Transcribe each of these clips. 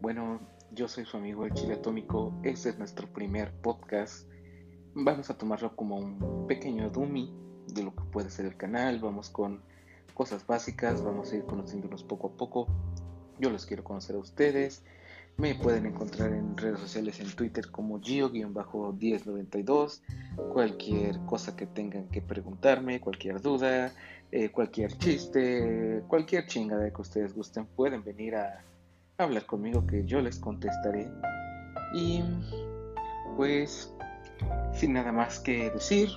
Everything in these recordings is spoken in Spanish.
bueno, yo soy su amigo el Chile Atómico, este es nuestro primer podcast. Vamos a tomarlo como un pequeño dummy de lo que puede ser el canal, vamos con cosas básicas, vamos a ir conociéndonos poco a poco. Yo los quiero conocer a ustedes. Me pueden encontrar en redes sociales en Twitter como Gio-1092. Cualquier cosa que tengan que preguntarme, cualquier duda, eh, cualquier chiste, cualquier chingada que ustedes gusten, pueden venir a hablar conmigo que yo les contestaré. Y pues, sin nada más que decir,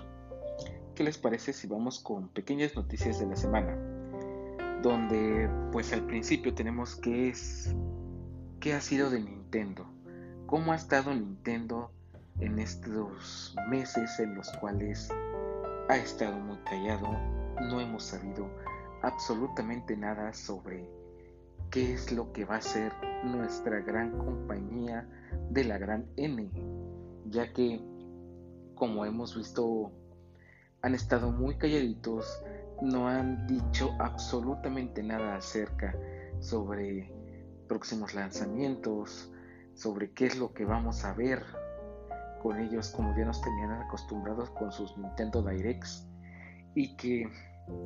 ¿qué les parece si vamos con pequeñas noticias de la semana? Donde pues al principio tenemos que es qué ha sido de Nintendo, cómo ha estado Nintendo en estos meses en los cuales ha estado muy callado, no hemos sabido absolutamente nada sobre qué es lo que va a ser nuestra gran compañía de la gran N, ya que como hemos visto han estado muy calladitos, no han dicho absolutamente nada acerca sobre próximos lanzamientos, sobre qué es lo que vamos a ver con ellos como ya nos tenían acostumbrados con sus Nintendo Directs y que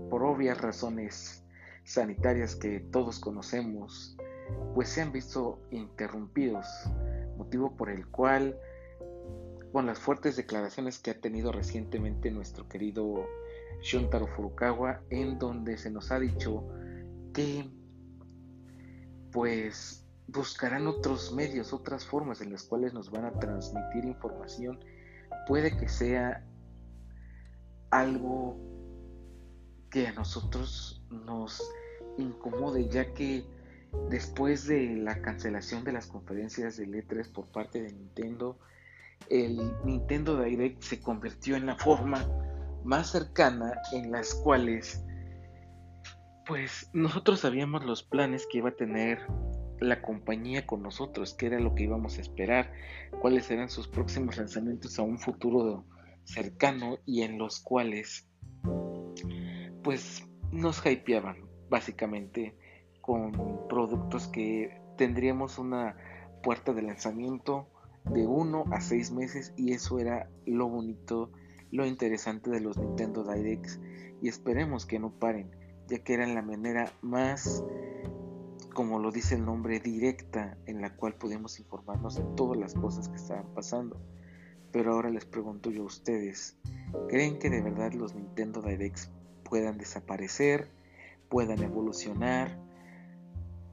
por obvias razones sanitarias que todos conocemos, pues se han visto interrumpidos, motivo por el cual, con las fuertes declaraciones que ha tenido recientemente nuestro querido Shuntaro Furukawa, en donde se nos ha dicho que pues buscarán otros medios, otras formas en las cuales nos van a transmitir información. Puede que sea algo que a nosotros nos incomode, ya que después de la cancelación de las conferencias de letras por parte de Nintendo, el Nintendo Direct se convirtió en la forma más cercana en las cuales pues nosotros sabíamos los planes que iba a tener la compañía con nosotros, qué era lo que íbamos a esperar, cuáles eran sus próximos lanzamientos a un futuro cercano y en los cuales pues nos hypeaban básicamente con productos que tendríamos una puerta de lanzamiento de uno a seis meses y eso era lo bonito, lo interesante de los Nintendo Directs y esperemos que no paren, ya que eran la manera más, como lo dice el nombre, directa en la cual podemos informarnos de todas las cosas que estaban pasando. Pero ahora les pregunto yo a ustedes, ¿creen que de verdad los Nintendo Directs puedan desaparecer, puedan evolucionar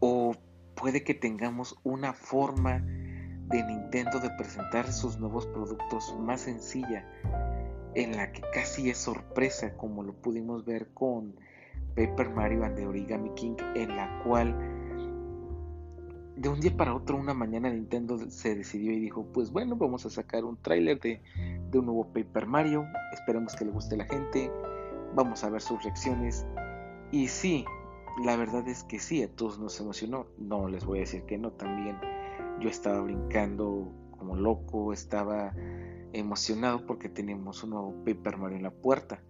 o puede que tengamos una forma de Nintendo de presentar sus nuevos productos más sencilla en la que casi es sorpresa como lo pudimos ver con Paper Mario and the Origami King en la cual de un día para otro una mañana Nintendo se decidió y dijo pues bueno vamos a sacar un tráiler de, un nuevo Paper Mario esperemos que le guste a la gente vamos a ver sus reacciones. Y sí, la verdad es que sí, a todos nos emocionó. No les voy a decir que no, también yo estaba brincando como loco, estaba emocionado porque teníamos un nuevo Paper Mario en la puerta.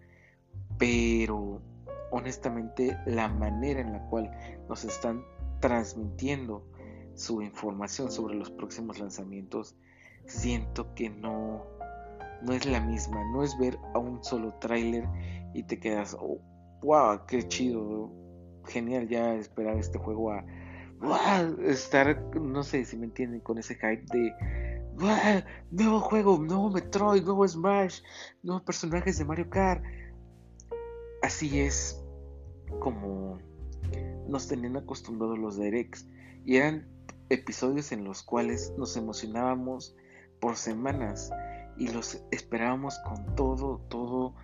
Pero honestamente la manera en la cual nos están transmitiendo su información sobre los próximos lanzamientos, siento que no, no es la misma. No es ver a un solo tráiler y te quedas, oh, wow, qué chido, genial ya esperar este juego a estar, no sé si me entienden, con ese hype de nuevo juego, nuevo Metroid, nuevo Smash, nuevos personajes de Mario Kart. Así es como nos tenían acostumbrados los directs y eran episodios en los cuales nos emocionábamos por semanas y los esperábamos con todo, todo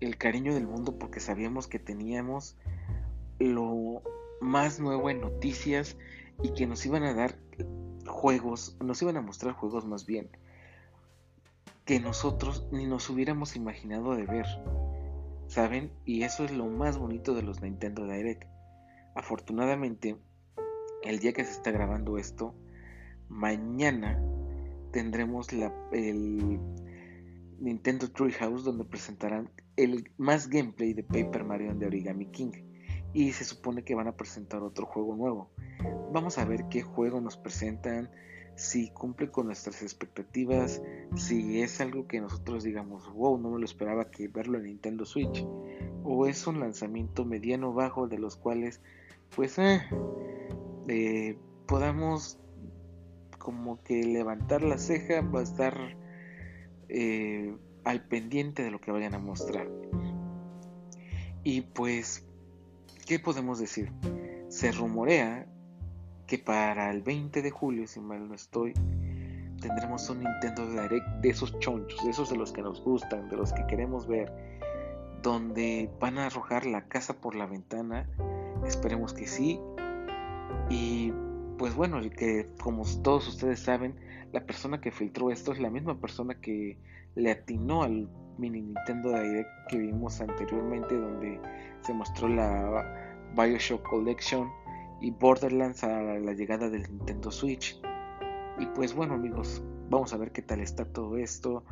el cariño del mundo porque sabíamos que teníamos lo más nuevo en noticias y que nos iban a dar juegos, nos iban a mostrar juegos más bien que nosotros ni nos hubiéramos imaginado de ver, ¿saben? Y eso es lo más bonito de los Nintendo Direct. Afortunadamente, el día que se está grabando esto, mañana tendremos la, el Nintendo Treehouse donde presentarán el más gameplay de Paper Mario de Origami King. y se supone que van a presentar otro juego nuevo. Vamos a ver qué juego nos presentan, si cumple con nuestras expectativas, si es algo que nosotros digamos, wow, no me lo esperaba que verlo en Nintendo Switch, o es un lanzamiento mediano bajo de los cuales, pues, eh, eh, podamos como que levantar la ceja, va a estar eh, al pendiente de lo que vayan a mostrar. Y pues, ¿qué podemos decir? Se rumorea que para el 20 de julio, si mal no estoy, tendremos un Nintendo Direct de esos chonchos, de esos de los que nos gustan, de los que queremos ver, donde van a arrojar la casa por la ventana. Esperemos que sí. Y pues bueno, que como todos ustedes saben, la persona que filtró esto es la misma persona que le atinó al mini Nintendo Direct que vimos anteriormente, donde se mostró la Bioshock Collection y Borderlands a la llegada del Nintendo Switch. Y pues bueno amigos, vamos a ver qué tal está todo esto.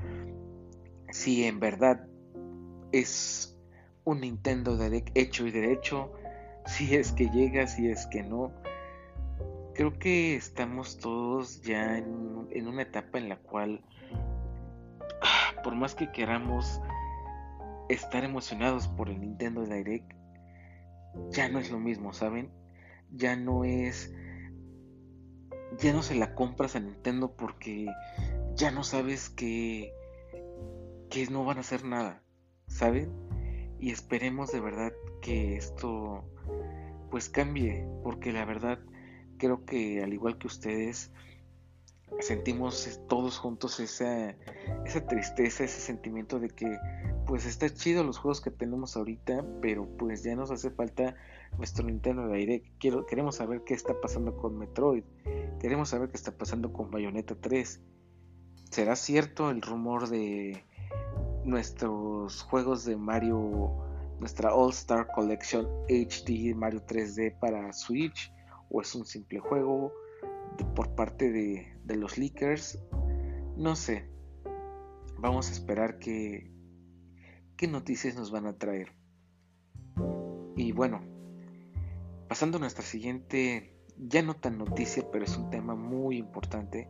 Si en verdad es un Nintendo Direct hecho y derecho, si es que llega, si es que no. Creo que estamos todos ya en, una etapa en la cual, ah, por más que queramos estar emocionados por el Nintendo Direct, ya no es lo mismo, ¿saben? ya no es ya no se la compras a Nintendo porque ya no sabes que que no van a hacer nada, ¿saben? Y esperemos de verdad que esto pues cambie, porque la verdad creo que al igual que ustedes sentimos todos juntos esa, esa tristeza, ese sentimiento de que pues está chido los juegos que tenemos ahorita, pero pues ya nos hace falta nuestro Nintendo Direct. Quiero, queremos saber qué está pasando con Metroid, queremos saber qué está pasando con Bayonetta 3. ¿Será cierto el rumor de nuestros juegos de Mario, nuestra All Star Collection HD Mario 3D para Switch? ¿O es un simple juego por parte de, los leakers? No sé. Vamos a esperar que, qué noticias nos van a traer. Y bueno, pasando a nuestra siguiente, ya no tan noticia, pero es un tema muy importante,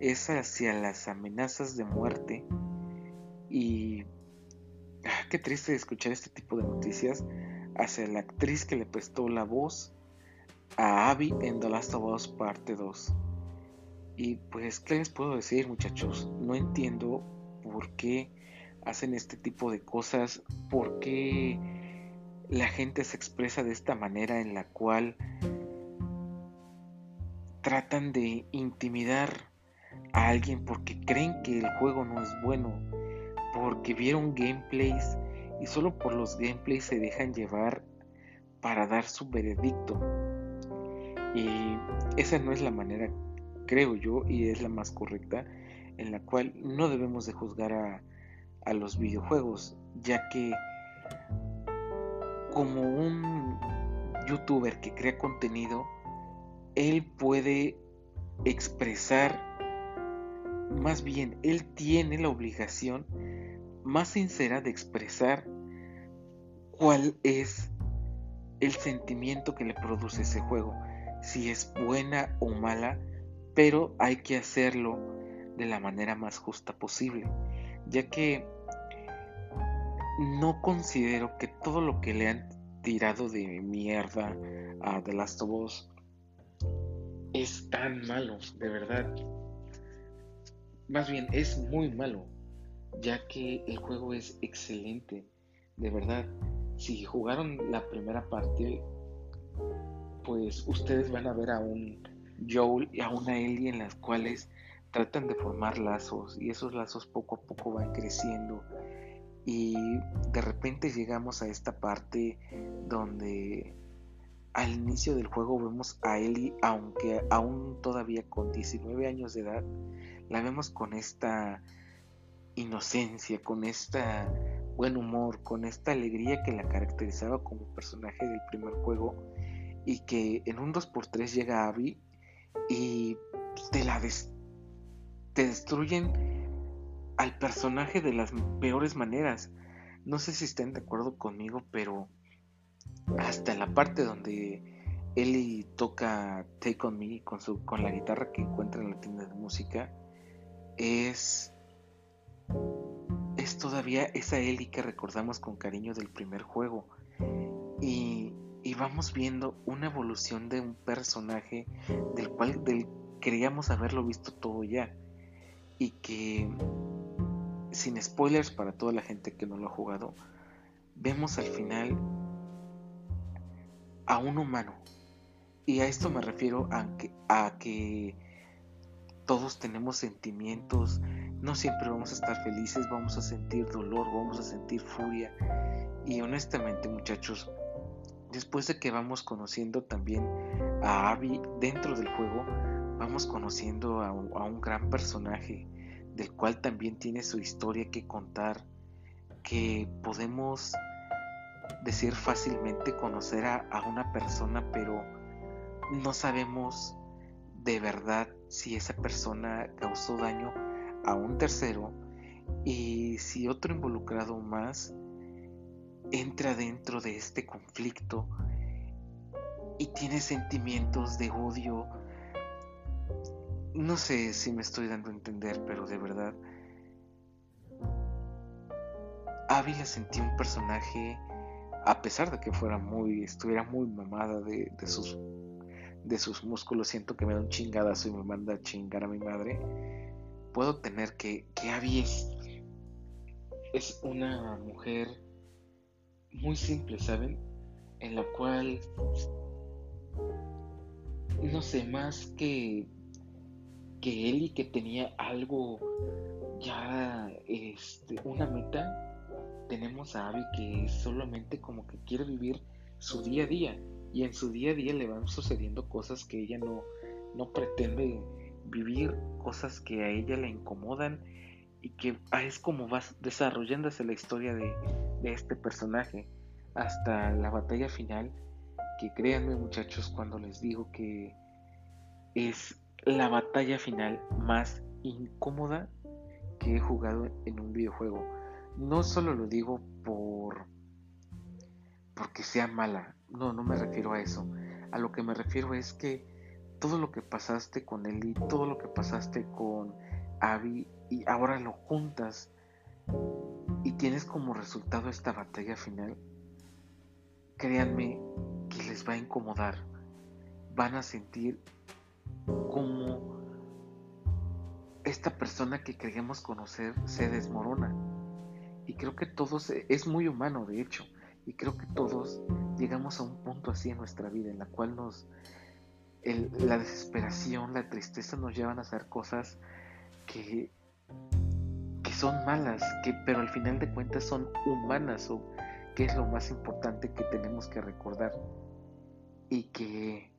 es hacia las amenazas de muerte. Y ah, qué triste escuchar este tipo de noticias hacia la actriz que le prestó la voz a Abby en The Last of Us Parte 2. Y pues, ¿qué les puedo decir muchachos? No entiendo por qué hacen este tipo de cosas, por qué la gente se expresa de esta manera en la cual tratan de intimidar a alguien porque creen que el juego no es bueno, porque vieron gameplays y solo por los gameplays se dejan llevar para dar su veredicto. Y esa no es la manera, creo yo, y es la más correcta, en la cual no debemos de juzgar a, a los videojuegos, ya que como un youtuber que crea contenido, él puede expresar, más bien, él tiene la obligación más sincera de expresar cuál es el sentimiento que le produce ese juego, si es buena o mala, pero hay que hacerlo de la manera más justa posible, ya que no considero que todo lo que le han tirado de mierda a The Last of Us es tan malo, de verdad. Más bien, es muy malo, ya que el juego es excelente, de verdad. Si jugaron la primera parte, pues ustedes van a ver a un Joel y a una Ellie en las cuales tratan de formar lazos y esos lazos poco a poco van creciendo. Y de repente llegamos a esta parte donde al inicio del juego vemos a Ellie, aunque aún todavía con 19 años de edad, la vemos con esta inocencia, con esta buen humor, con esta alegría que la caracterizaba como personaje del primer juego y que en un 2x3 llega Abby y te la te destruyen al personaje de las peores maneras. No sé si estén de acuerdo conmigo, pero hasta la parte donde Ellie toca Take On Me con, su, con la guitarra que encuentra en la tienda de música, es, es todavía esa Ellie que recordamos con cariño del primer juego. Y, vamos viendo una evolución de un personaje del cual del, queríamos haberlo visto todo ya. Y que, sin spoilers para toda la gente que no lo ha jugado, vemos al final a un humano. Y a esto me refiero a que, a que todos tenemos sentimientos, no siempre vamos a estar felices, vamos a sentir dolor, vamos a sentir furia. Y honestamente muchachos, después de que vamos conociendo también a Abby dentro del juego, vamos conociendo a un, gran personaje del cual también tiene su historia que contar, que podemos decir fácilmente conocer a una persona, pero no sabemos de verdad si esa persona causó daño a un tercero y si otro involucrado más entra dentro de este conflicto y tiene sentimientos de odio no sé si me estoy dando a entender, pero de verdad. Ávila sentí un personaje, a pesar de que fuera muy, estuviera muy mamada de, sus, de sus músculos, siento que me da un chingadazo y me manda a chingar a mi madre. Puedo tener que, que Abby es, es una mujer muy simple, ¿saben? En la cual, no sé, más que que y que tenía algo ya este una meta tenemos a Abby que solamente como que quiere vivir su día a día y en su día a día le van sucediendo cosas que ella no no pretende vivir cosas que a ella le incomodan y que ah, es como va desarrollándose la historia de, de este personaje hasta la batalla final que créanme muchachos cuando les digo que es la batalla final más incómoda que he jugado en un videojuego. No solo lo digo por porque sea mala, no, no me refiero a eso. A lo que me refiero es que todo lo que pasaste con Eli, todo lo que pasaste con Abby y ahora lo juntas y tienes como resultado esta batalla final, créanme que les va a incomodar. Van a sentir como esta persona que creemos conocer se desmorona. Y creo que todos, es muy humano de hecho, y creo que todos llegamos a un punto así en nuestra vida en la cual nos, la desesperación, la tristeza nos llevan a hacer cosas que, que son malas, que, pero al final de cuentas son humanas o que es lo más importante que tenemos que recordar. Y que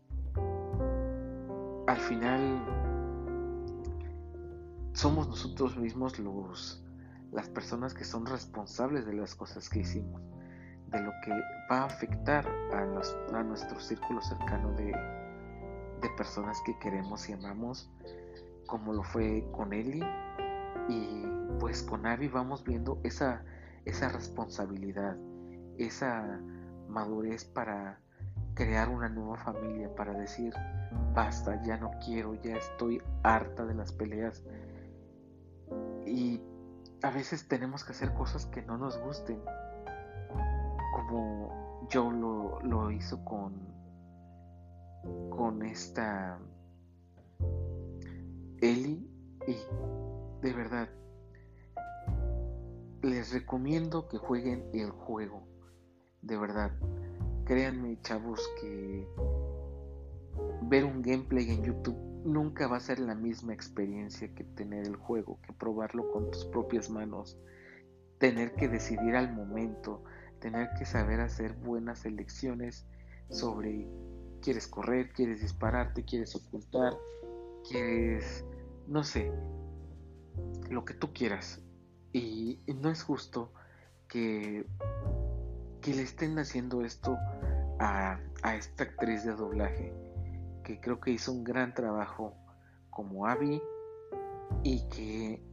al final somos nosotros mismos los las personas que son responsables de las cosas que hicimos, de lo que va a afectar a, nuestro círculo cercano de, de personas que queremos y amamos, como lo fue con Eli y pues con Abby vamos viendo esa, esa responsabilidad, esa madurez para crear una nueva familia, para decir, basta, ya no quiero, ya estoy harta de las peleas. Y a veces tenemos que hacer cosas que no nos gusten, como yo lo, lo hizo con, con esta Eli y de verdad les recomiendo que jueguen el juego, de verdad. Créanme chavos que ver un gameplay en YouTube nunca va a ser la misma experiencia que tener el juego, que probarlo con tus propias manos, tener que decidir al momento, tener que saber hacer buenas elecciones sobre quieres correr, quieres dispararte, quieres ocultar, quieres, no sé, lo que tú quieras. Y, no es justo que, que le estén haciendo esto a, a esta actriz de doblaje que creo que hizo un gran trabajo como Abby y que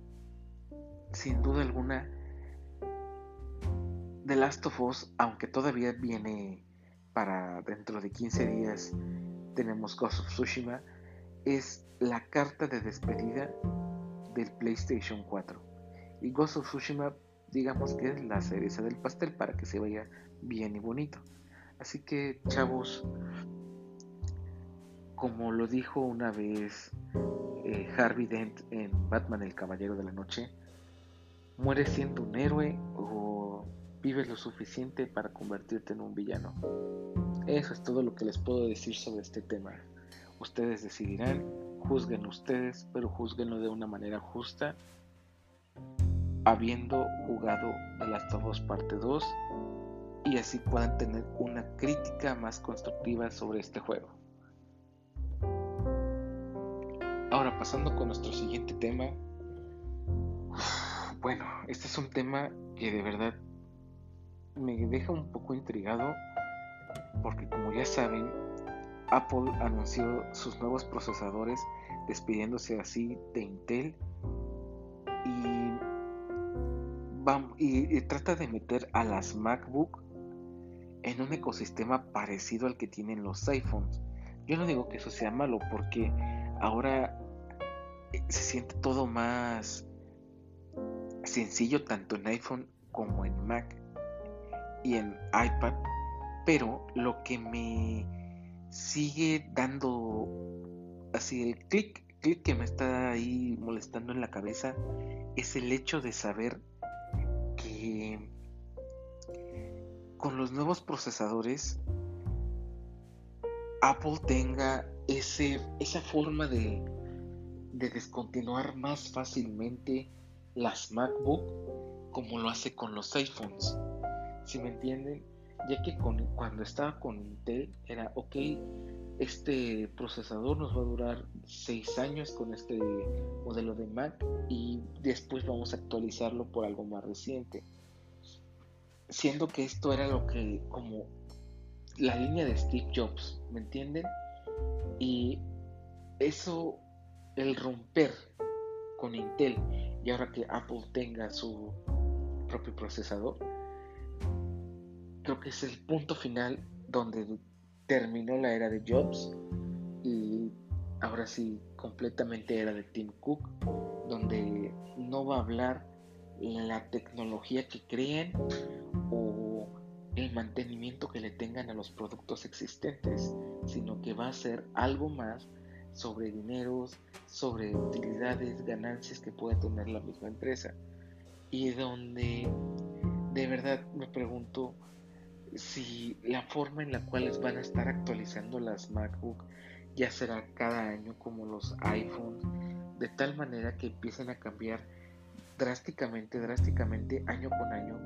sin duda alguna The Last of Us, aunque todavía viene para dentro de 15 días tenemos Ghost of Tsushima, es la carta de despedida del PlayStation 4. Y Ghost of Tsushima, digamos que es la cereza del pastel para que se vaya bien y bonito. Así que, chavos, como lo dijo una vez eh, Harvey Dent en Batman el Caballero de la Noche, mueres siendo un héroe o vives lo suficiente para convertirte en un villano. Eso es todo lo que les puedo decir sobre este tema. Ustedes decidirán, juzguen ustedes, pero juzguenlo de una manera justa, habiendo jugado The Last of Us Parte 2 y así puedan tener una crítica más constructiva sobre este juego. Ahora pasando con nuestro siguiente tema. Bueno, este es un tema que de verdad me deja un poco intrigado porque como ya saben, Apple anunció sus nuevos procesadores despidiéndose así de Intel y, trata de meter a las MacBook en un ecosistema parecido al que tienen los iPhones. Yo no digo que eso sea malo porque ahora eh, se siente todo más sencillo tanto en iPhone como en Mac y en iPad pero lo que me sigue dando así el clic, clic que me está ahí molestando en la cabeza es el hecho de saber que con los nuevos procesadores Apple tenga ese, esa forma de, de descontinuar más fácilmente las MacBook como lo hace con los iPhones. Si me entienden? ya que cuando estaba con Intel era, ok, este procesador nos va a durar 6 años con este modelo de Mac y después vamos a actualizarlo por algo más reciente. Siendo que esto era lo que, como la línea de Steve Jobs, ¿me entienden? Y eso, el romper con Intel y ahora que Apple tenga su propio procesador, creo que es el punto final donde terminó la era de Jobs y ahora sí completamente era de Tim Cook, donde no va a hablar la tecnología que creen o el mantenimiento que le tengan a los productos existentes, sino que va a ser algo más sobre dineros, sobre utilidades, ganancias que puede tener la misma empresa. Y donde de verdad me pregunto si la forma en la cual van a estar actualizando las MacBook ya será cada año como los iPhones, de tal manera que empiecen a cambiar drásticamente, drásticamente, año con año,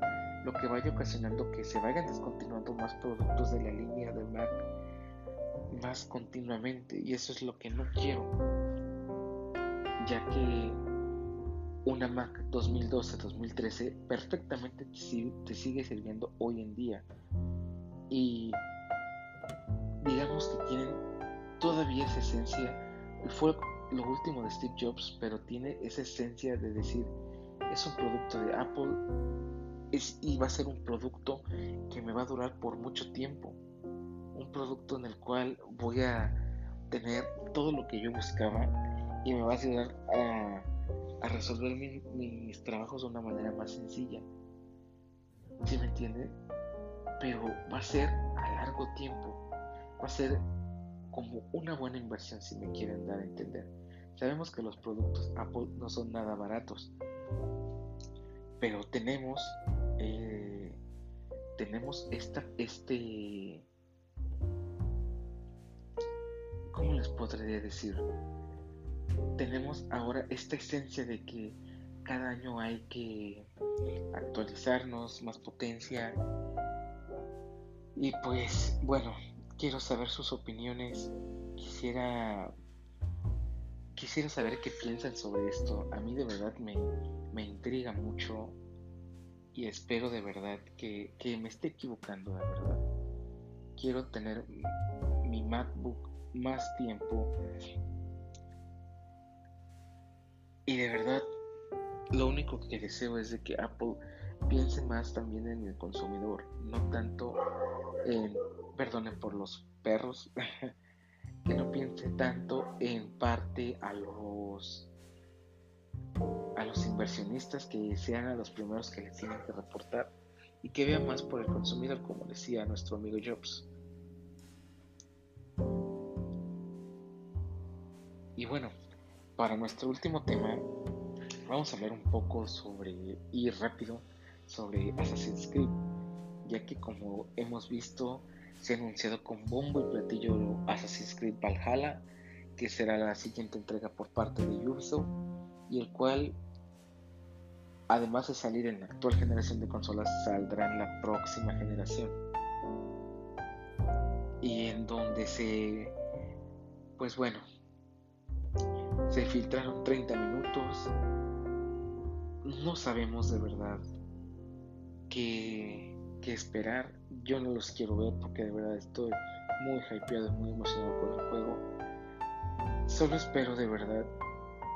lo que vaya ocasionando que se vayan descontinuando más productos de la línea de Mac más continuamente. Y eso es lo que no quiero ya que una Mac 2012-2013 perfectamente te sigue sirviendo hoy en día. Y digamos que tienen todavía esa esencia. Fue lo último de Steve Jobs, pero tiene esa esencia de decir, es un producto de Apple es, y va a ser un producto que me va a durar por mucho tiempo. Un producto en el cual voy a tener todo lo que yo buscaba y me va a ayudar a resolver mis trabajos de una manera más sencilla. ¿Sí me entienden? Pero va a ser a largo tiempo. Va a ser como una buena inversión si me quieren dar a entender. Sabemos que los productos Apple no son nada baratos. Pero tenemos eh, tenemos esta este ¿cómo les podría decir? Tenemos ahora esta esencia de que cada año hay que actualizarnos, más potencia. Y pues bueno, quiero saber sus opiniones. Quisiera quisiera saber qué piensan sobre esto. A mí de verdad me, me intriga mucho y espero de verdad que, que me esté equivocando, de verdad. Quiero tener mi MacBook más tiempo y de verdad, lo único que deseo es de que Apple piense más también en el consumidor, no tanto en perdonen por los perros, que no piense tanto en parte a los a los inversionistas que sean a los primeros que les tienen que reportar y que vean más por el consumidor, como decía nuestro amigo Jobs. Y bueno, para nuestro último tema, vamos a hablar un poco sobre, y rápido, sobre Assassin's Creed, ya que como hemos visto, se ha anunciado con bombo y platillo Assassin's Creed Valhalla, que será la siguiente entrega por parte de Ubisoft, y el cual, además de salir en la actual generación de consolas, saldrá en la próxima generación. Y en donde se, pues bueno, se filtraron 30 minutos. No sabemos de verdad qué, esperar. Yo no los quiero ver porque de verdad estoy muy hypeado y muy emocionado con el juego. Solo espero de verdad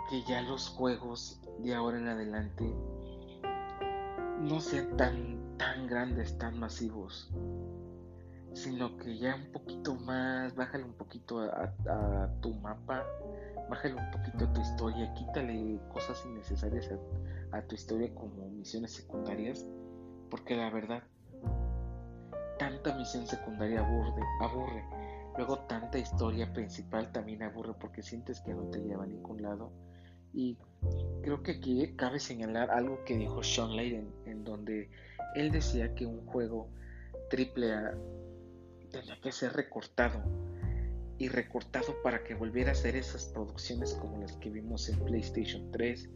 que ya los juegos de ahora en adelante no sean tan, tan grandes, tan masivos, sino que ya un poquito más, bájale un poquito a tu mapa bájale un poquito a tu historia, quítale cosas innecesarias a, tu historia como misiones secundarias, porque la verdad, tanta misión secundaria aburre, aburre. Luego tanta historia principal también aburre porque sientes que no te lleva a ningún lado. Y creo que aquí cabe señalar algo que dijo Sean Layden, en donde él decía que un juego triple A tenía que ser recortado y recortado para que volviera a hacer esas producciones como las que vimos en PlayStation 3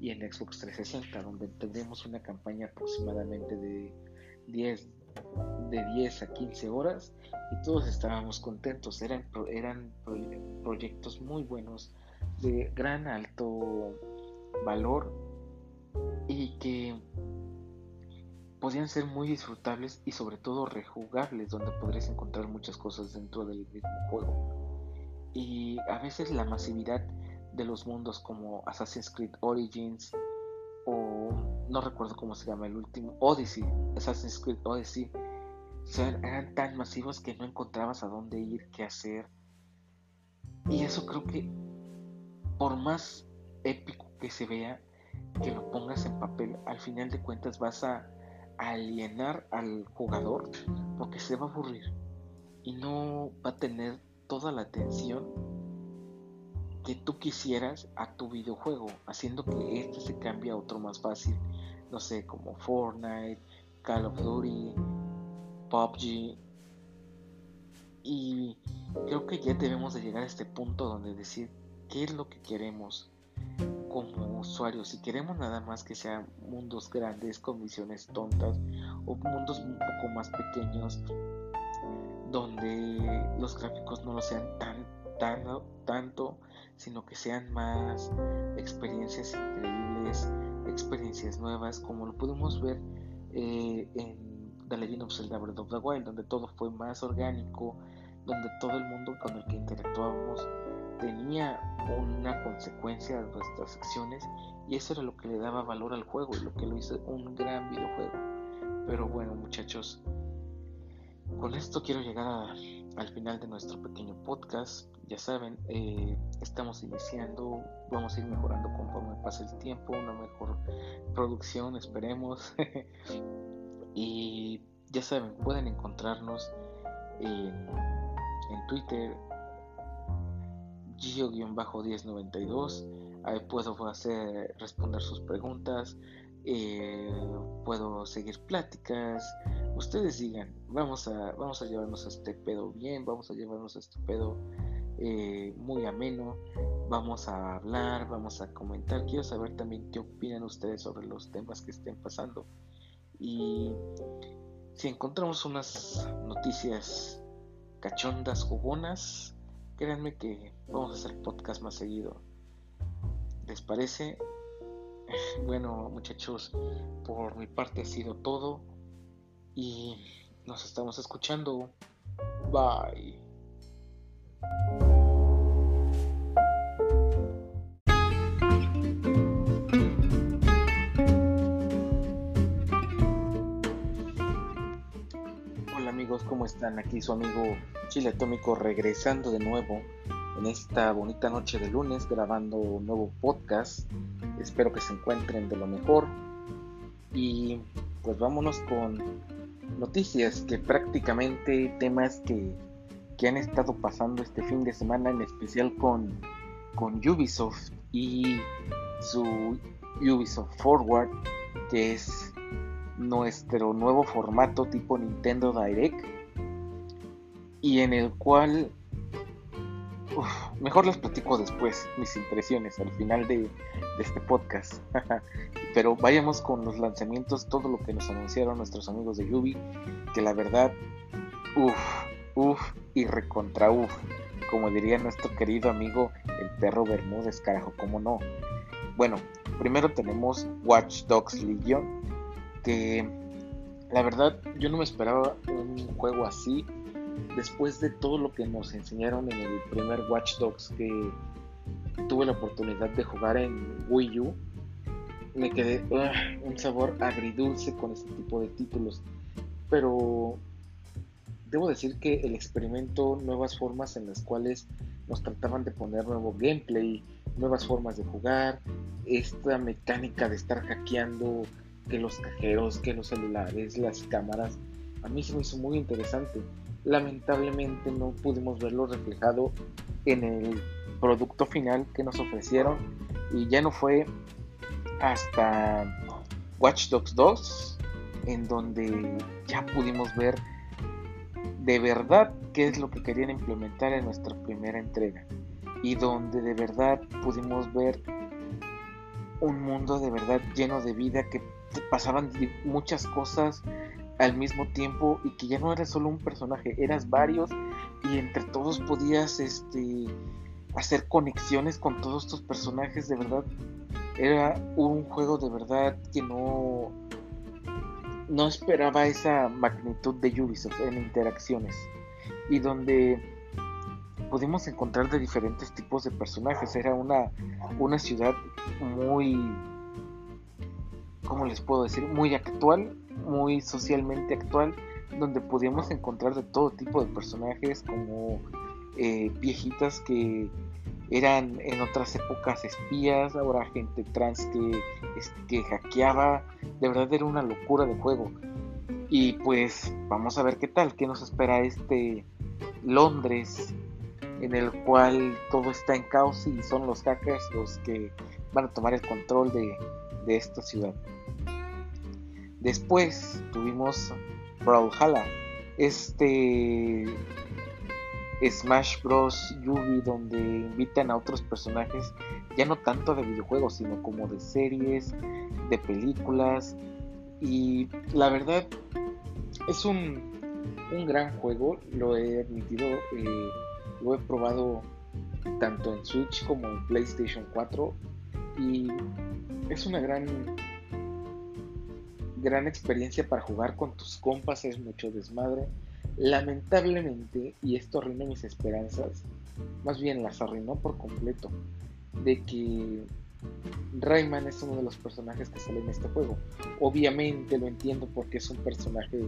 y en Xbox 360, donde tendremos una campaña aproximadamente de 10, de 10 a 15 horas y todos estábamos contentos. Eran, eran proyectos muy buenos, de gran alto valor y que podían ser muy disfrutables y sobre todo rejugables, donde podrías encontrar muchas cosas dentro del mismo juego. Y a veces la masividad de los mundos como Assassin's Creed Origins o no recuerdo cómo se llama el último, Odyssey, Assassin's Creed Odyssey, eran tan masivos que no encontrabas a dónde ir, qué hacer. Y eso creo que por más épico que se vea, que lo pongas en papel, al final de cuentas vas a alienar al jugador porque se va a aburrir y no va a tener toda la atención que tú quisieras a tu videojuego, haciendo que este se cambie a otro más fácil, no sé, como Fortnite, Call of Duty, PUBG. Y creo que ya debemos de llegar a este punto donde decir qué es lo que queremos como usuarios, si queremos nada más que sean mundos grandes con misiones tontas o mundos un poco más pequeños donde los gráficos no lo sean tan, tan tanto, sino que sean más experiencias increíbles, experiencias nuevas, como lo pudimos ver eh, en The Legend of Zelda Breath of the Wild, donde todo fue más orgánico, donde todo el mundo con el que interactuábamos tenía una consecuencia de nuestras acciones y eso era lo que le daba valor al juego y lo que lo hizo un gran videojuego. Pero bueno muchachos, con esto quiero llegar al final de nuestro pequeño podcast. Ya saben, eh, estamos iniciando, vamos a ir mejorando conforme pase el tiempo, una mejor producción, esperemos. y ya saben, pueden encontrarnos en, en Twitter, Gio-1092. Ahí puedo hacer, responder sus preguntas, eh, puedo seguir pláticas. Ustedes digan, vamos a, vamos a llevarnos a este pedo bien, vamos a llevarnos a este pedo eh, muy ameno, vamos a hablar, vamos a comentar. Quiero saber también qué opinan ustedes sobre los temas que estén pasando. Y si encontramos unas noticias cachondas, jugonas, créanme que vamos a hacer podcast más seguido. ¿Les parece? Bueno, muchachos, por mi parte ha sido todo y nos estamos escuchando. Bye. amigos? ¿Cómo están? Aquí su amigo Chile Atómico regresando de nuevo en esta bonita noche de lunes grabando nuevo podcast. Espero que se encuentren de lo mejor. Y pues vámonos con noticias que prácticamente temas que, que han estado pasando este fin de semana, en especial con, con Ubisoft y su Ubisoft Forward, que es nuestro nuevo formato tipo Nintendo Direct y en el cual mejor les platico después mis impresiones al final de, este podcast. Pero vayamos con los lanzamientos todo lo que nos anunciaron nuestros amigos de Yubi que la verdad uff uff y recontra uff como diría nuestro querido amigo el perro Bermúdez carajo como no bueno primero tenemos Watch Dogs Legion que la verdad yo no me esperaba un juego así después de todo lo que nos enseñaron en el primer Watch Dogs que tuve la oportunidad de jugar en Wii U me quedé un sabor agridulce con este tipo de títulos pero debo decir que el experimento nuevas formas en las cuales nos trataban de poner nuevo gameplay nuevas formas de jugar esta mecánica de estar hackeando que los cajeros, que los celulares, las cámaras. A mí se me hizo muy interesante. Lamentablemente no pudimos verlo reflejado en el producto final que nos ofrecieron. Y ya no fue hasta Watch Dogs 2 en donde ya pudimos ver de verdad qué es lo que querían implementar en nuestra primera entrega. Y donde de verdad pudimos ver un mundo de verdad lleno de vida que pasaban muchas cosas al mismo tiempo y que ya no eras solo un personaje, eras varios y entre todos podías este hacer conexiones con todos estos personajes de verdad. Era un juego de verdad que no no esperaba esa magnitud de Ubisoft en interacciones y donde pudimos encontrar de diferentes tipos de personajes. Era una, una ciudad muy ¿cómo les puedo decir? Muy actual, muy socialmente actual, donde podíamos encontrar de todo tipo de personajes, como eh, viejitas que eran en otras épocas espías, ahora gente trans que, que hackeaba, de verdad era una locura de juego. Y pues vamos a ver qué tal, qué nos espera este Londres, en el cual todo está en caos y son los hackers los que van a tomar el control de, de esta ciudad. Después tuvimos Brawlhalla, este Smash Bros. Yubi donde invitan a otros personajes, ya no tanto de videojuegos, sino como de series, de películas. Y la verdad es un, un gran juego, lo he admitido, eh, lo he probado tanto en Switch como en PlayStation 4 y es una gran gran experiencia para jugar con tus compas, es mucho desmadre. Lamentablemente, y esto arruinó mis esperanzas, más bien las arruinó por completo, de que Rayman es uno de los personajes que sale en este juego. Obviamente lo entiendo porque es un personaje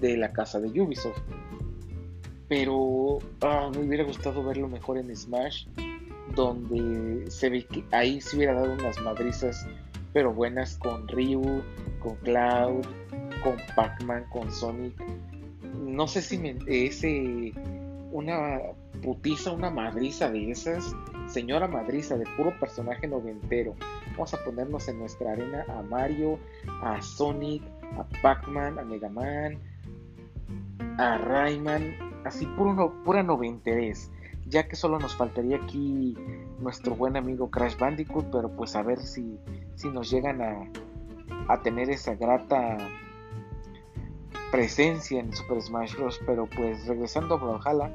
de la casa de Ubisoft. Pero ah, me hubiera gustado verlo mejor en Smash, donde se ve que ahí se hubiera dado unas madrizas pero buenas con Ryu, con Cloud, con Pac-Man, con Sonic. No sé si me, ese una putiza, una madriza de esas, señora madriza de puro personaje noventero. Vamos a ponernos en nuestra arena a Mario, a Sonic, a Pac-Man, a Mega Man, a Rayman, así puro, pura noventerés ya que solo nos faltaría aquí nuestro buen amigo Crash Bandicoot, pero pues a ver si, si nos llegan a, a tener esa grata presencia en Super Smash Bros. Pero pues regresando a Brawlhalla,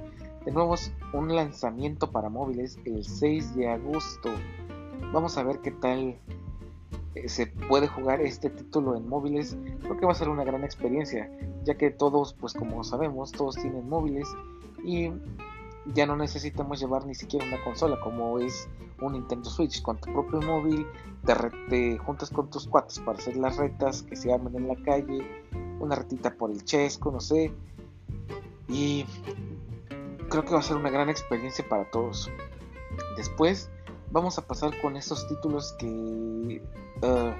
de nuevo es un lanzamiento para móviles el 6 de agosto. Vamos a ver qué tal eh, se puede jugar este título en móviles. Creo que va a ser una gran experiencia, ya que todos, pues como sabemos, todos tienen móviles y ya no necesitamos llevar ni siquiera una consola como es un Nintendo Switch con tu propio móvil, te, juntas con tus cuates para hacer las retas que se armen en la calle, una retita por el chesco, no sé, Y creo que va a ser una gran experiencia para todos. Después vamos a pasar con estos títulos que uh,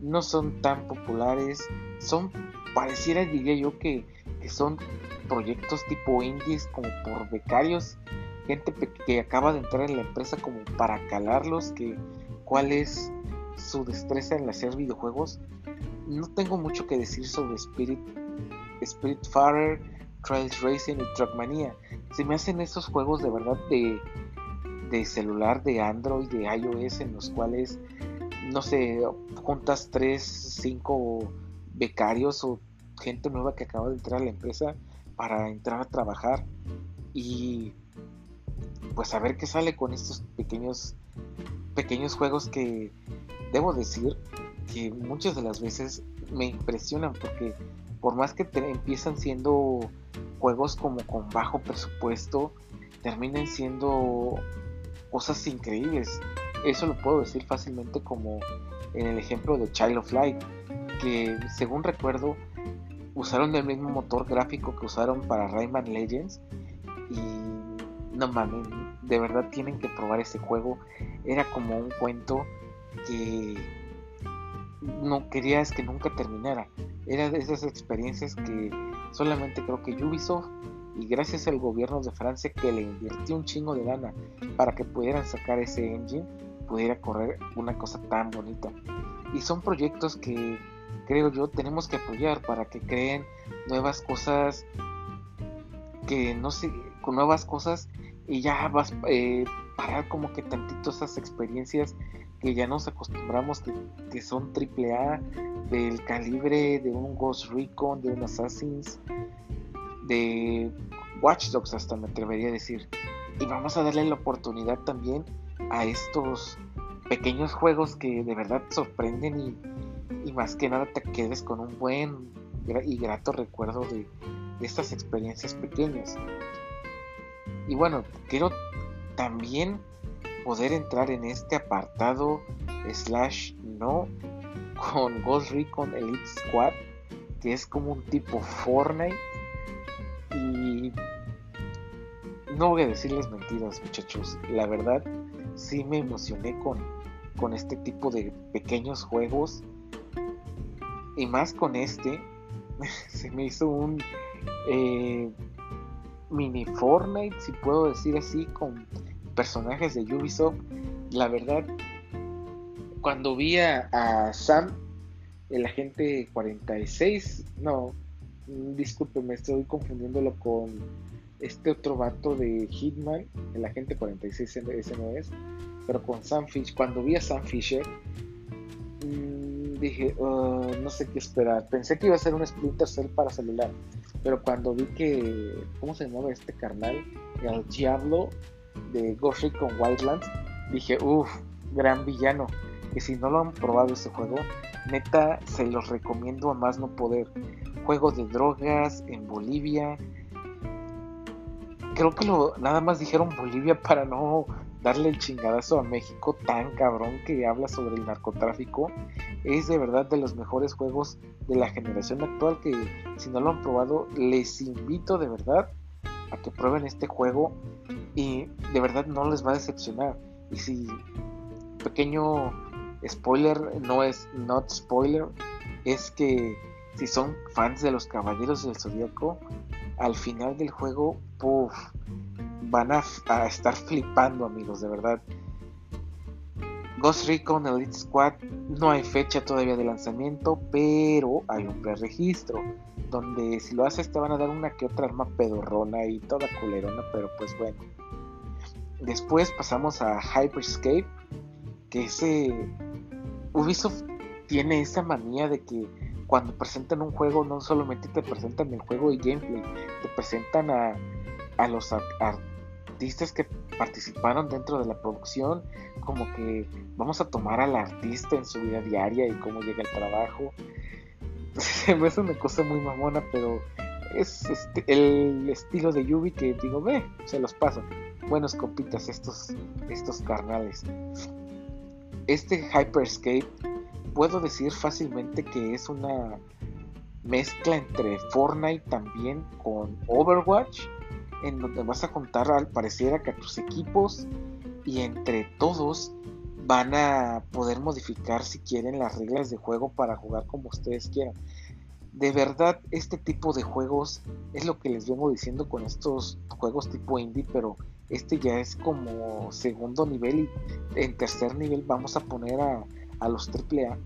no son tan populares. Son, pareciera, diría yo, que, que son proyectos tipo indies como por becarios. Gente que acaba de entrar en la empresa como para calarlos, que cuál es su destreza en hacer videojuegos. No tengo mucho que decir sobre Spirit, Spirit Fighter, Trails Racing y Trackmania. Se me hacen estos juegos de verdad de, de celular, de Android, de iOS, en los cuales, no sé, juntas 3, 5 becarios o gente nueva que acaba de entrar a la empresa para entrar a trabajar y pues a ver qué sale con estos pequeños pequeños juegos que debo decir que muchas de las veces me impresionan porque por más que empiezan siendo juegos como con bajo presupuesto, terminan siendo cosas increíbles. Eso lo puedo decir fácilmente como en el ejemplo de Child of Light, que según recuerdo usaron el mismo motor gráfico que usaron para Rayman Legends y no mames, de verdad tienen que probar ese juego. Era como un cuento que no querías que nunca terminara. Era de esas experiencias que solamente creo que Ubisoft y gracias al gobierno de Francia que le invirtió un chingo de lana para que pudieran sacar ese engine, pudiera correr una cosa tan bonita. Y son proyectos que creo yo tenemos que apoyar para que creen nuevas cosas que no sé, con nuevas cosas y ya vas eh, parar como que tantito esas experiencias que ya nos acostumbramos que, que son A del calibre de un Ghost Recon, de un Assassin's, de Watch Dogs hasta me atrevería a decir. Y vamos a darle la oportunidad también a estos pequeños juegos que de verdad sorprenden y, y más que nada te quedes con un buen y grato recuerdo de, estas experiencias pequeñas. Y bueno, quiero también poder entrar en este apartado slash no con Ghost Recon Elite Squad, que es como un tipo Fortnite. Y no voy a decirles mentiras, muchachos. La verdad, sí me emocioné con, con este tipo de pequeños juegos. Y más con este, se me hizo un eh, mini Fortnite, si puedo decir así, con personajes de Ubisoft. La verdad, cuando vi a, Sam, el agente 46, no, disculpe, me estoy confundiéndolo con este otro vato de Hitman, el agente 46, ese no es, pero con Sam Fisher, cuando vi a Sam Fisher, mm, dije, oh, no sé qué esperar. Pensé que iba a ser un Splinter Cell para celular, pero cuando vi que, ¿cómo se llamaba este carnal? El Diablo de Ghost Recon Wildlands, dije, uff, gran villano. Que si no lo han probado ese juego, neta se los recomiendo a más no poder. Juego de drogas en Bolivia. Creo que lo, nada más dijeron Bolivia para no darle el chingadazo a México tan cabrón que habla sobre el narcotráfico. Es de verdad de los mejores juegos de la generación actual que si no lo han probado les invito de verdad a que prueben este juego y de verdad no les va a decepcionar. Y si pequeño spoiler no es not spoiler, es que si son fans de los Caballeros del Zodíaco, al final del juego, puff, van a, estar flipando, amigos, de verdad. Ghost Recon Elite Squad no hay fecha todavía de lanzamiento, pero hay un preregistro donde si lo haces te van a dar una que otra arma pedorrona y toda culerona, pero pues bueno. Después pasamos a Hyperscape, que ese Ubisoft tiene esa manía de que cuando presentan un juego no solamente te presentan el juego y gameplay, te presentan a, a los artistas que participaron dentro de la producción, como que vamos a tomar al artista en su vida diaria y cómo llega el trabajo. Se me hace una cosa muy mamona, pero es este, el estilo de Yubi que digo, ve, se los paso. Buenos copitas estos, estos carnales. Este Hyperscape puedo decir fácilmente que es una mezcla entre Fortnite también con Overwatch, en donde vas a contar al parecer a que tus equipos y entre todos van a poder modificar si quieren las reglas de juego para jugar como ustedes quieran. De verdad, este tipo de juegos es lo que les vengo diciendo con estos juegos tipo indie, pero este ya es como segundo nivel y en tercer nivel vamos a poner a, a los AAA.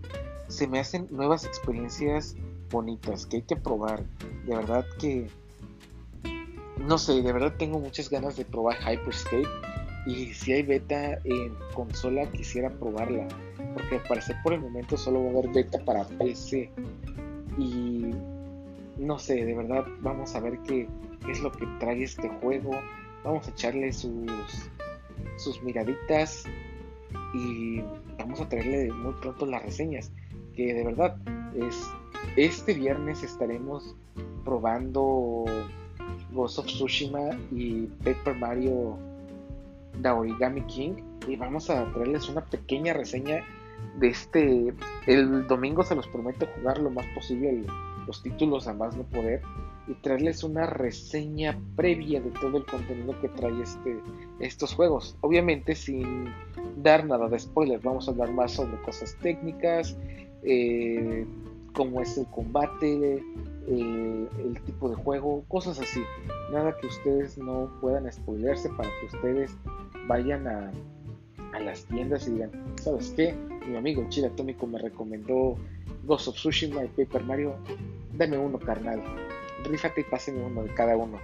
Se me hacen nuevas experiencias bonitas que hay que probar. De verdad que no sé, de verdad tengo muchas ganas de probar Hyperscape y si hay beta en consola quisiera probarla porque al parecer por el momento solo va a haber beta para PC y no sé, de verdad vamos a ver qué, es lo que trae este juego, vamos a echarle sus, sus miraditas y vamos a traerle muy pronto las reseñas que de verdad es este viernes estaremos probando Ghost of Tsushima y Paper Mario The Origami King. Y vamos a traerles una pequeña reseña de este el domingo se los prometo jugar lo más posible los títulos a más no poder y traerles una reseña previa de todo el contenido que trae este estos juegos. Obviamente sin dar nada de spoilers vamos a hablar más sobre cosas técnicas eh, cómo es el combate eh, el tipo de juego, cosas así. Nada que ustedes no puedan spoilerse para que ustedes vayan a, las tiendas y digan, ¿sabes qué? Mi amigo Chile Atómico me recomendó Ghost of Tsushima y Paper Mario. Dame uno, carnal. Rífate y páseme uno de cada uno.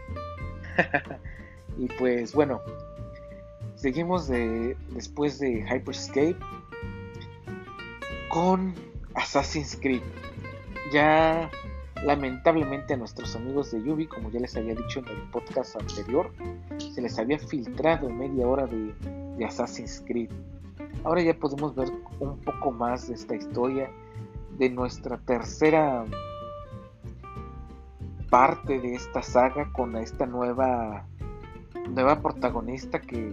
y pues bueno, seguimos de, después de Hyperscape con Assassin's Creed. Ya Lamentablemente a nuestros amigos de Yubi, como ya les había dicho en el podcast anterior, se les había filtrado media hora de, Assassin's Creed. Ahora ya podemos ver un poco más de esta historia, de nuestra tercera parte de esta saga con esta nueva nueva protagonista que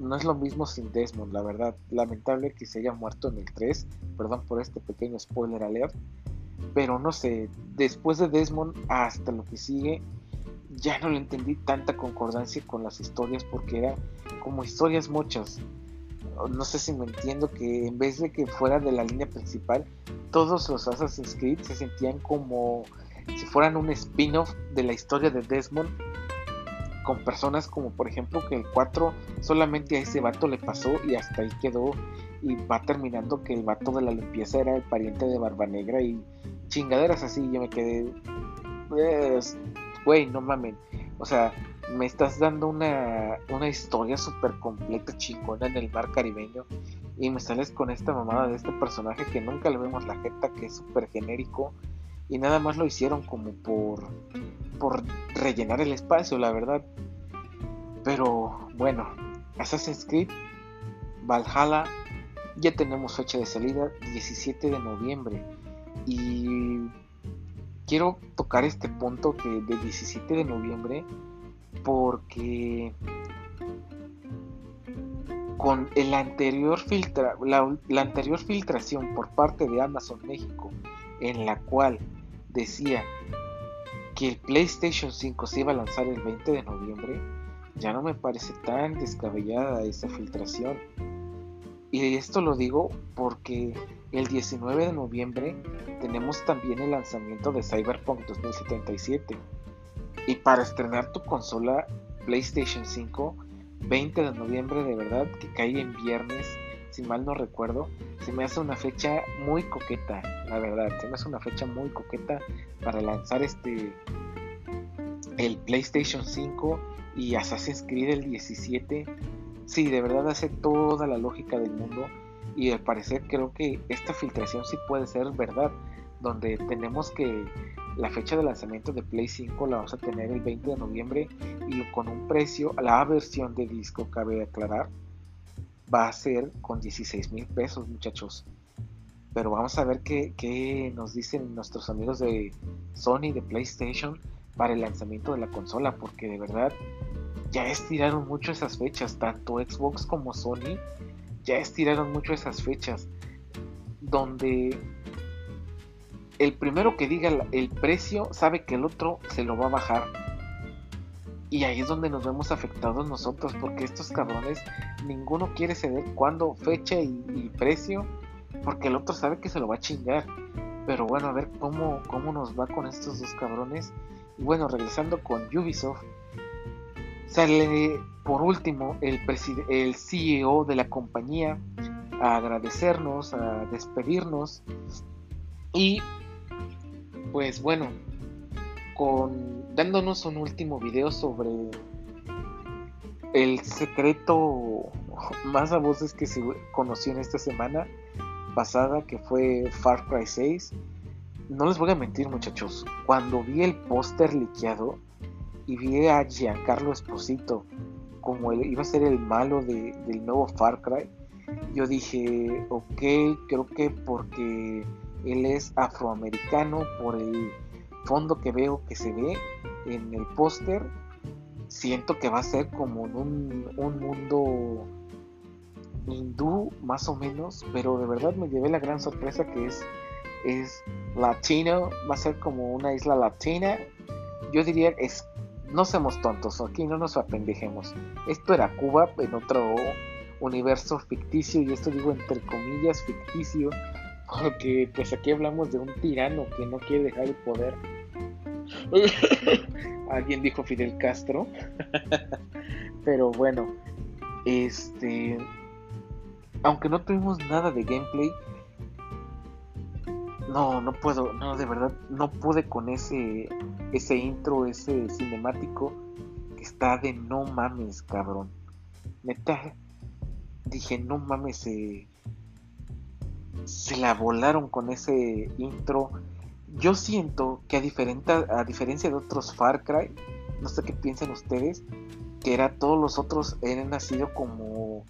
no es lo mismo sin Desmond, la verdad. Lamentable que se haya muerto en el 3. Perdón por este pequeño spoiler alert pero no sé, después de Desmond hasta lo que sigue, ya no le entendí tanta concordancia con las historias porque era como historias muchas. No sé si me entiendo que en vez de que fuera de la línea principal, todos los Assassin's Creed se sentían como si fueran un spin-off de la historia de Desmond con personas como por ejemplo que el 4 solamente a ese vato le pasó y hasta ahí quedó y va terminando que el vato de la limpieza era el pariente de Barba Negra y chingaderas así, yo me quedé, pues, güey, no mamen, o sea, me estás dando una, una historia súper completa, chingona en el mar caribeño y me sales con esta mamada de este personaje que nunca le vemos la jeta, que es súper genérico y nada más lo hicieron como por, por rellenar el espacio, la verdad. Pero bueno, Assassin's Creed Valhalla ya tenemos fecha de salida 17 de noviembre. Y quiero tocar este punto que de 17 de noviembre porque con el anterior filtra, la, la, anterior filtración por parte de Amazon México en la cual decía que el PlayStation 5 se iba a lanzar el 20 de noviembre, ya no me parece tan descabellada esa filtración. Y esto lo digo porque el 19 de noviembre tenemos también el lanzamiento de Cyberpunk 2077. Y para estrenar tu consola PlayStation 5, 20 de noviembre de verdad, que cae en viernes, si mal no recuerdo, se me hace una fecha muy coqueta, la verdad, se me hace una fecha muy coqueta para lanzar este el PlayStation 5 y Assassin's Creed el 17 Sí, de verdad hace toda la lógica del mundo y al parecer creo que esta filtración sí puede ser verdad, donde tenemos que la fecha de lanzamiento de Play 5 la vamos a tener el 20 de noviembre y con un precio, la versión de disco cabe aclarar, va a ser con 16 mil pesos muchachos. Pero vamos a ver qué, qué nos dicen nuestros amigos de Sony, de PlayStation, para el lanzamiento de la consola, porque de verdad ya estiraron mucho esas fechas, tanto Xbox como Sony ya estiraron mucho esas fechas, donde el primero que diga el precio sabe que el otro se lo va a bajar. Y ahí es donde nos vemos afectados nosotros, porque estos cabrones, ninguno quiere ceder cuándo, fecha y, precio, porque el otro sabe que se lo va a chingar. Pero bueno, a ver cómo, cómo nos va con estos dos cabrones. Y bueno, regresando con Ubisoft, sale por último el, el CEO de la compañía a agradecernos, a despedirnos. Y pues bueno, con dándonos un último video sobre el secreto más a voces que se conoció en esta semana pasada, que fue Far Cry 6. No les voy a mentir, muchachos. Cuando vi el póster liqueado y vi a Giancarlo Esposito como él iba a ser el malo de, del nuevo Far Cry, yo dije, ok, creo que porque él es afroamericano, por el fondo que veo que se ve en el póster, siento que va a ser como en un, un mundo hindú más o menos, pero de verdad me llevé la gran sorpresa que es, es latino, va a ser como una isla latina. Yo diría, es, no seamos tontos, aquí no nos apendejemos. Esto era Cuba en otro universo ficticio, y esto digo entre comillas ficticio, porque pues aquí hablamos de un tirano que no quiere dejar el poder. Alguien dijo Fidel Castro. Pero bueno, este aunque no tuvimos nada de gameplay, no, no puedo, no, de verdad, no pude con ese, ese intro, ese cinemático que está de no mames, cabrón. Neta, dije, no mames, se, se la volaron con ese intro. Yo siento que a, a diferencia de otros Far Cry, no sé qué piensan ustedes, que era todos los otros eran nacido como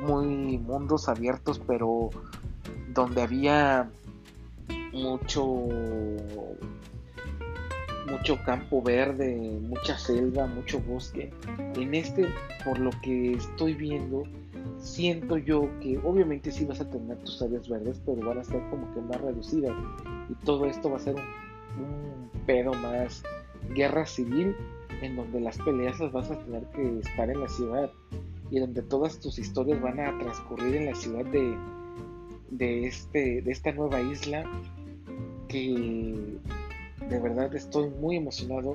muy mundos abiertos, pero donde había mucho mucho campo verde, mucha selva, mucho bosque. En este, por lo que estoy viendo, siento yo que obviamente sí vas a tener tus áreas verdes, pero van a ser como que más reducidas. Y todo esto va a ser un, pedo más guerra civil, en donde las peleas las vas a tener que estar en la ciudad y donde todas tus historias van a transcurrir en la ciudad de, de, este, de esta nueva isla que de verdad estoy muy emocionado.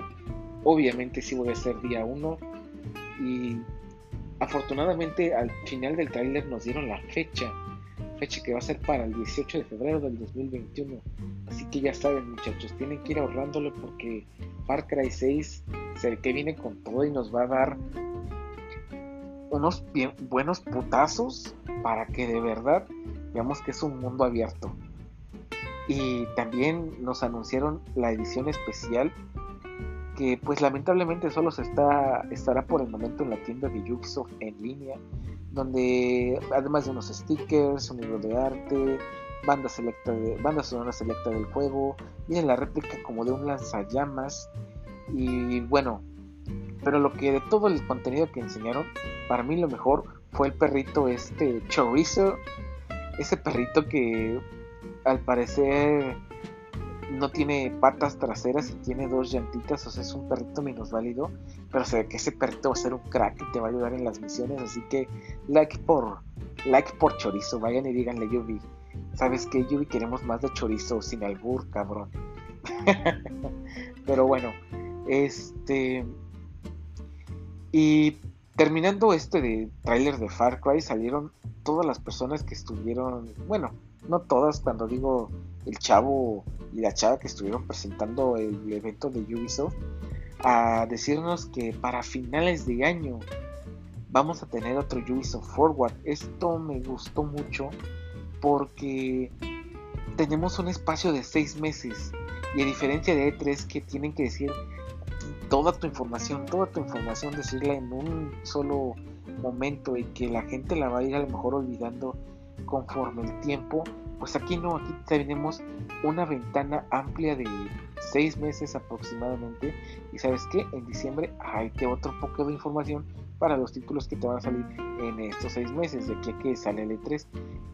Obviamente sí voy a ser día uno y afortunadamente al final del tráiler nos dieron la fecha, fecha que va a ser para el 18 de febrero del 2021. Así que ya saben muchachos, tienen que ir ahorrándolo porque Far Cry 6 se que viene con todo y nos va a dar unos buenos putazos para que de verdad veamos que es un mundo abierto. Y también nos anunciaron la edición especial que pues lamentablemente solo se está estará por el momento en la tienda de Ubisoft en línea, donde además de unos stickers, un libro de arte, banda banda sonora selecta del juego, viene la réplica como de un lanzallamas y bueno, pero lo que de todo el contenido que enseñaron, para mí lo mejor fue el perrito este chorizo. Ese perrito que al parecer no tiene patas traseras y tiene dos llantitas, o sea, es un perrito minusválido, pero se ve que ese perrito va a ser un crack y te va a ayudar en las misiones, así que like por like por chorizo, vayan y díganle Yubi, ¿sabes qué Yubi? Queremos más de chorizo sin albur, cabrón. pero bueno, este y terminando este de tráiler de Far Cry, salieron todas las personas que estuvieron, bueno, no todas, cuando digo el chavo y la chava que estuvieron presentando el evento de Ubisoft, a decirnos que para finales de año vamos a tener otro Ubisoft Forward. Esto me gustó mucho porque tenemos un espacio de seis meses y a diferencia de E3 que tienen que decir toda tu información, toda tu información, decirla en un solo momento y que la gente la va a ir a lo mejor olvidando conforme el tiempo, pues aquí no, aquí tenemos una ventana amplia de seis meses aproximadamente y sabes que en diciembre hay que otro poco de información para los títulos que te van a salir en estos seis meses de aquí a que sale el E3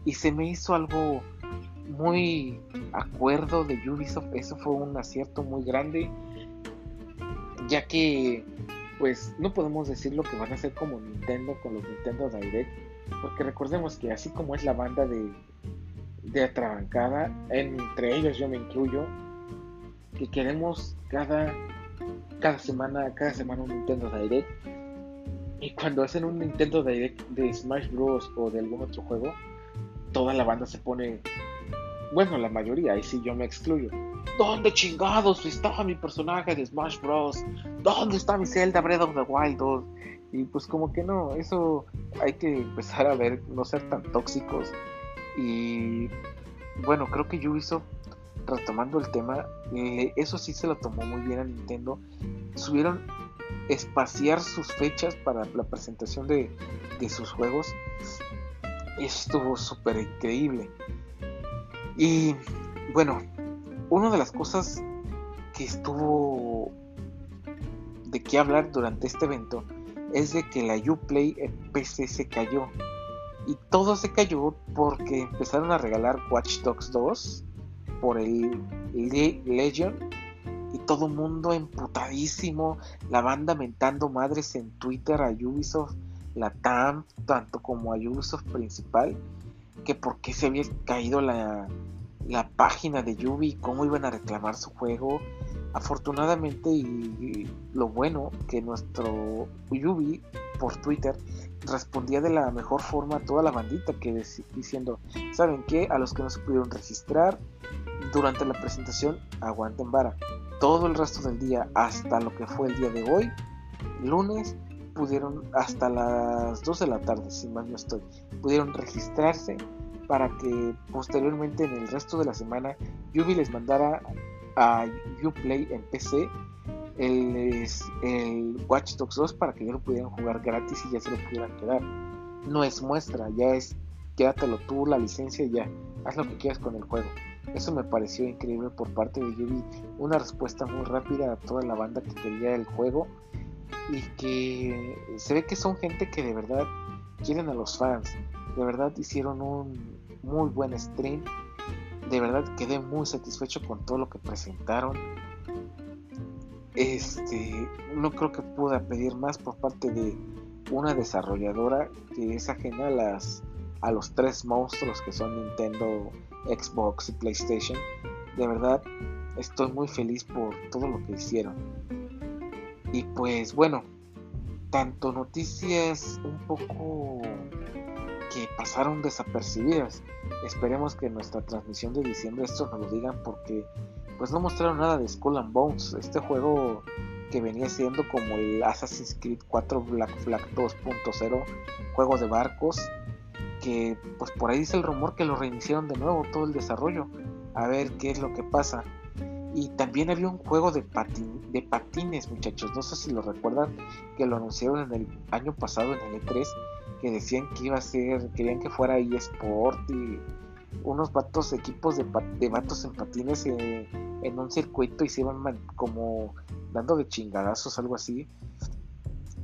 y se me hizo algo muy acuerdo de Ubisoft, eso fue un acierto muy grande, ya que pues no podemos decir lo que van a hacer como Nintendo con los Nintendo Direct, porque recordemos que así como es la banda de, de atrabancada, entre ellos yo me incluyo, que queremos cada, cada semana, cada semana un Nintendo Direct, y cuando hacen un Nintendo Direct de Smash Bros. o de algún otro juego, toda la banda se pone, bueno, la mayoría, ahí sí yo me excluyo. ¿Dónde chingados estaba mi personaje de Smash Bros? ¿Dónde está mi Zelda Breath of the Wild 2? Y pues como que no, eso hay que empezar a ver, no ser tan tóxicos. Y bueno, creo que Ubisoft, retomando el tema, eh, eso sí se lo tomó muy bien a Nintendo. Subieron espaciar sus fechas para la presentación de, de sus juegos. Estuvo súper increíble. Y bueno, una de las cosas que estuvo de qué hablar durante este evento es de que la Uplay PC se cayó. Y todo se cayó porque empezaron a regalar Watch Dogs 2 por el Legion y todo mundo emputadísimo, la banda mentando madres en Twitter a Ubisoft, la TAM, tanto como a Ubisoft principal, que por qué se había caído la, la página de Yubi, cómo iban a reclamar su juego. Afortunadamente y, lo bueno que nuestro Yubi por Twitter respondía de la mejor forma a toda la bandita que diciendo, ¿saben qué? A los que no se pudieron registrar durante la presentación, aguanten vara. Todo el resto del día, hasta lo que fue el día de hoy, lunes, pudieron hasta las 2 de la tarde, si mal no estoy, pudieron registrarse para que posteriormente en el resto de la semana Yubi les mandara a Uplay en PC el, el Watch Dogs 2 para que ya lo pudieran jugar gratis y ya se lo pudieran quedar. No es muestra, ya es quédatelo tú la licencia y ya, haz lo que quieras con el juego. Eso me pareció increíble por parte de Yubi, una respuesta muy rápida a toda la banda que quería el juego y que se ve que son gente que de verdad quieren a los fans de verdad hicieron un muy buen stream. De verdad quedé muy satisfecho con todo lo que presentaron. Este, no creo que pueda pedir más por parte de una desarrolladora que es ajena a las a los tres monstruos que son Nintendo, Xbox y PlayStation. De verdad, estoy muy feliz por todo lo que hicieron. Y pues bueno, tanto noticias un poco que pasaron desapercibidas. Esperemos que en nuestra transmisión de diciembre esto nos lo digan porque pues no mostraron nada de Skull and Bones, este juego que venía siendo como el Assassin's Creed 4 Black Flag 2.0, juego de barcos, que pues por ahí dice el rumor que lo reiniciaron de nuevo todo el desarrollo, a ver qué es lo que pasa. Y también había un juego de, de patines, muchachos, no sé si lo recuerdan, que lo anunciaron en el año pasado en el E3 que decían que iba a ser, querían que fuera eSport y unos vatos, equipos de, de vatos en patines en un circuito y se iban como dando de chingadazos, algo así.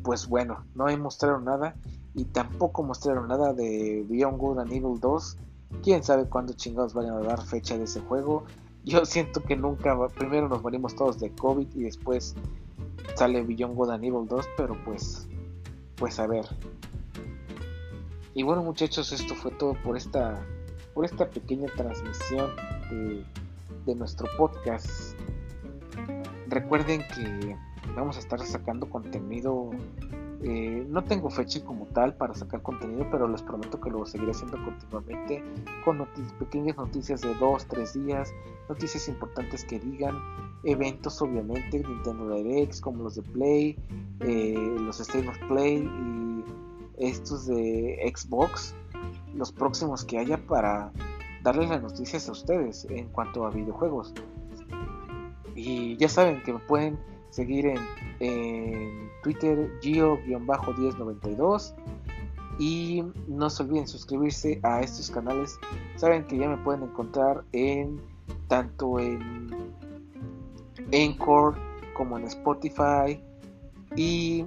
Pues bueno, no mostraron nada y tampoco mostraron nada de Beyond Good and Evil 2. Quién sabe cuándo chingados vayan a dar fecha de ese juego. Yo siento que nunca, primero nos morimos todos de COVID y después sale Beyond Good and Evil 2, pero pues, pues a ver, y bueno muchachos, esto fue todo por esta, por esta pequeña transmisión de, nuestro podcast. Recuerden que vamos a estar sacando contenido. Eh, no tengo fecha como tal para sacar contenido, pero les prometo que lo seguiré haciendo continuamente con pequeñas noticias de 2, 3 días, noticias importantes que digan, eventos obviamente, Nintendo Direct como los de Play, eh, los State of Play y estos de Xbox, los próximos que haya para darles las noticias a ustedes en cuanto a videojuegos. Y ya saben que me pueden seguir en, Twitter Gio-1092 y no se olviden suscribirse a estos canales. Saben que ya me pueden encontrar en tanto en Encore como en Spotify y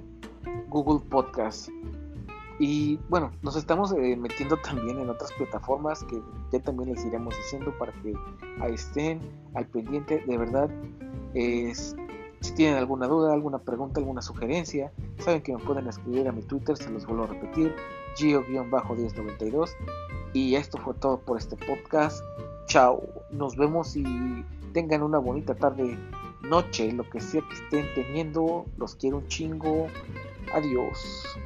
Google Podcast Y bueno, nos estamos eh, metiendo también en otras plataformas que ya también les iremos diciendo para que estén al pendiente. De verdad, es, si tienen alguna duda, alguna pregunta, alguna sugerencia, saben que me pueden escribir a mi Twitter, se los vuelvo a repetir, gio-1092. Y esto fue todo por este podcast. Chao, nos vemos y tengan una bonita tarde, noche, lo que sea que estén teniendo. Los quiero un chingo. Adiós.